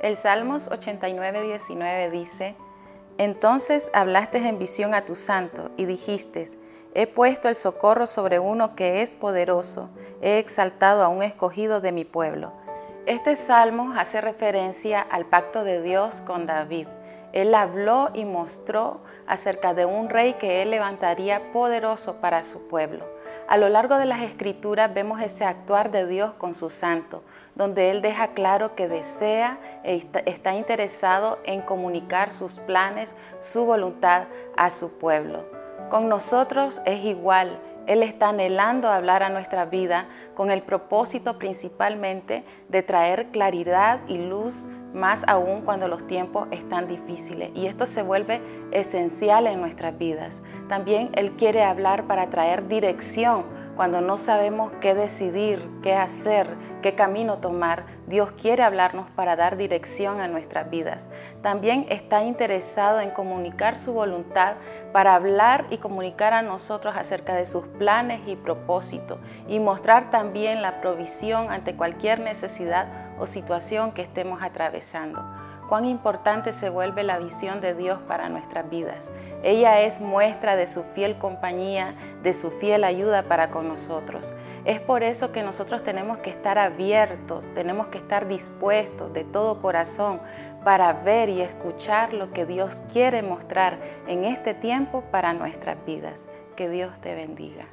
El Salmos 89, 19 dice, Entonces hablaste en visión a tu santo y dijiste, He puesto el socorro sobre uno que es poderoso, he exaltado a un escogido de mi pueblo. Este salmo hace referencia al pacto de Dios con David. Él habló y mostró acerca de un rey que él levantaría poderoso para su pueblo. A lo largo de las escrituras vemos ese actuar de Dios con su santo, donde Él deja claro que desea e está interesado en comunicar sus planes, su voluntad a su pueblo. Con nosotros es igual. Él está anhelando hablar a nuestra vida con el propósito principalmente de traer claridad y luz más aún cuando los tiempos están difíciles. Y esto se vuelve esencial en nuestras vidas. También Él quiere hablar para traer dirección cuando no sabemos qué decidir, qué hacer, qué camino tomar. Dios quiere hablarnos para dar dirección a nuestras vidas. También está interesado en comunicar su voluntad para hablar y comunicar a nosotros acerca de sus planes y propósitos y mostrar también la provisión ante cualquier necesidad o situación que estemos atravesando cuán importante se vuelve la visión de Dios para nuestras vidas. Ella es muestra de su fiel compañía, de su fiel ayuda para con nosotros. Es por eso que nosotros tenemos que estar abiertos, tenemos que estar dispuestos de todo corazón para ver y escuchar lo que Dios quiere mostrar en este tiempo para nuestras vidas. Que Dios te bendiga.